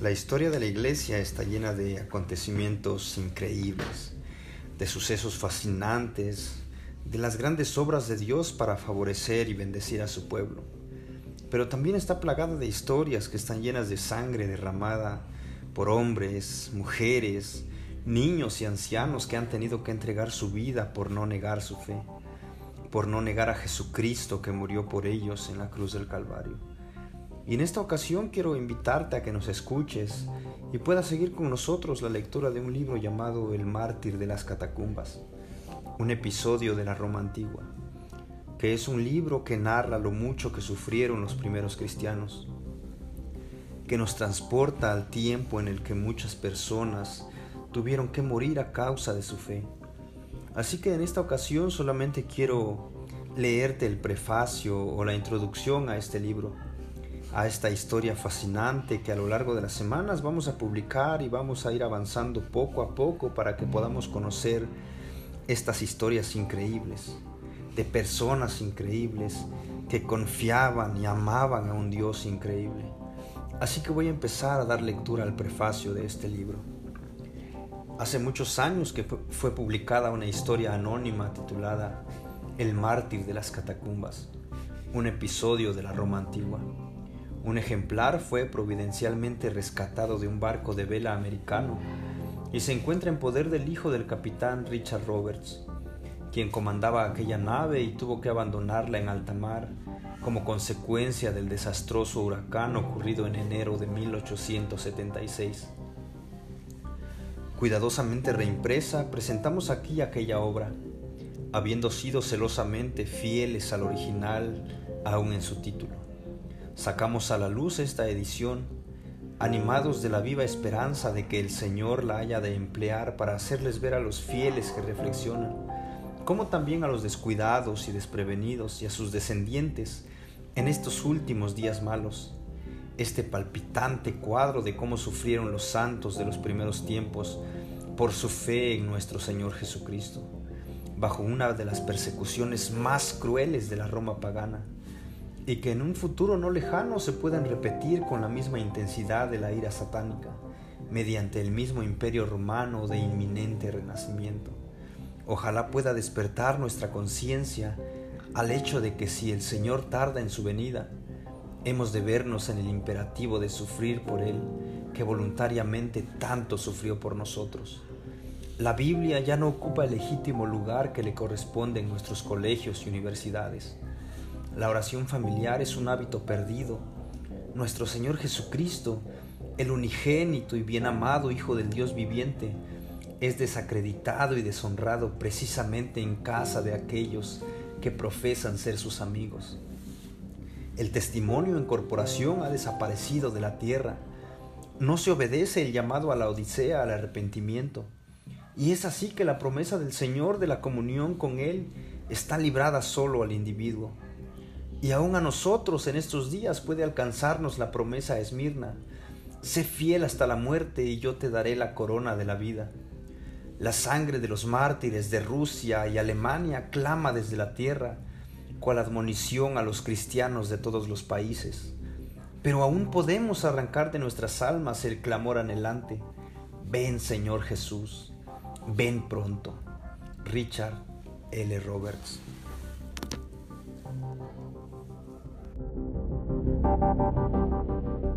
La historia de la iglesia está llena de acontecimientos increíbles, de sucesos fascinantes, de las grandes obras de Dios para favorecer y bendecir a su pueblo. Pero también está plagada de historias que están llenas de sangre derramada por hombres, mujeres, niños y ancianos que han tenido que entregar su vida por no negar su fe, por no negar a Jesucristo que murió por ellos en la cruz del Calvario. Y en esta ocasión quiero invitarte a que nos escuches y puedas seguir con nosotros la lectura de un libro llamado El mártir de las catacumbas, un episodio de la Roma antigua, que es un libro que narra lo mucho que sufrieron los primeros cristianos, que nos transporta al tiempo en el que muchas personas tuvieron que morir a causa de su fe. Así que en esta ocasión solamente quiero leerte el prefacio o la introducción a este libro a esta historia fascinante que a lo largo de las semanas vamos a publicar y vamos a ir avanzando poco a poco para que podamos conocer estas historias increíbles, de personas increíbles que confiaban y amaban a un Dios increíble. Así que voy a empezar a dar lectura al prefacio de este libro. Hace muchos años que fue publicada una historia anónima titulada El mártir de las catacumbas, un episodio de la Roma antigua. Un ejemplar fue providencialmente rescatado de un barco de vela americano y se encuentra en poder del hijo del capitán Richard Roberts, quien comandaba aquella nave y tuvo que abandonarla en alta mar como consecuencia del desastroso huracán ocurrido en enero de 1876. Cuidadosamente reimpresa, presentamos aquí aquella obra, habiendo sido celosamente fieles al original aún en su título. Sacamos a la luz esta edición, animados de la viva esperanza de que el Señor la haya de emplear para hacerles ver a los fieles que reflexionan, como también a los descuidados y desprevenidos y a sus descendientes en estos últimos días malos, este palpitante cuadro de cómo sufrieron los santos de los primeros tiempos por su fe en nuestro Señor Jesucristo, bajo una de las persecuciones más crueles de la Roma pagana y que en un futuro no lejano se puedan repetir con la misma intensidad de la ira satánica, mediante el mismo imperio romano de inminente renacimiento. Ojalá pueda despertar nuestra conciencia al hecho de que si el Señor tarda en su venida, hemos de vernos en el imperativo de sufrir por Él, que voluntariamente tanto sufrió por nosotros. La Biblia ya no ocupa el legítimo lugar que le corresponde en nuestros colegios y universidades. La oración familiar es un hábito perdido. Nuestro Señor Jesucristo, el unigénito y bien amado Hijo del Dios viviente, es desacreditado y deshonrado precisamente en casa de aquellos que profesan ser sus amigos. El testimonio en corporación ha desaparecido de la tierra. No se obedece el llamado a la odisea al arrepentimiento. Y es así que la promesa del Señor de la comunión con Él está librada solo al individuo. Y aún a nosotros en estos días puede alcanzarnos la promesa a Esmirna. Sé fiel hasta la muerte y yo te daré la corona de la vida. La sangre de los mártires de Rusia y Alemania clama desde la tierra, cual admonición a los cristianos de todos los países. Pero aún podemos arrancar de nuestras almas el clamor anhelante. Ven Señor Jesús, ven pronto. Richard L. Roberts. Thank you.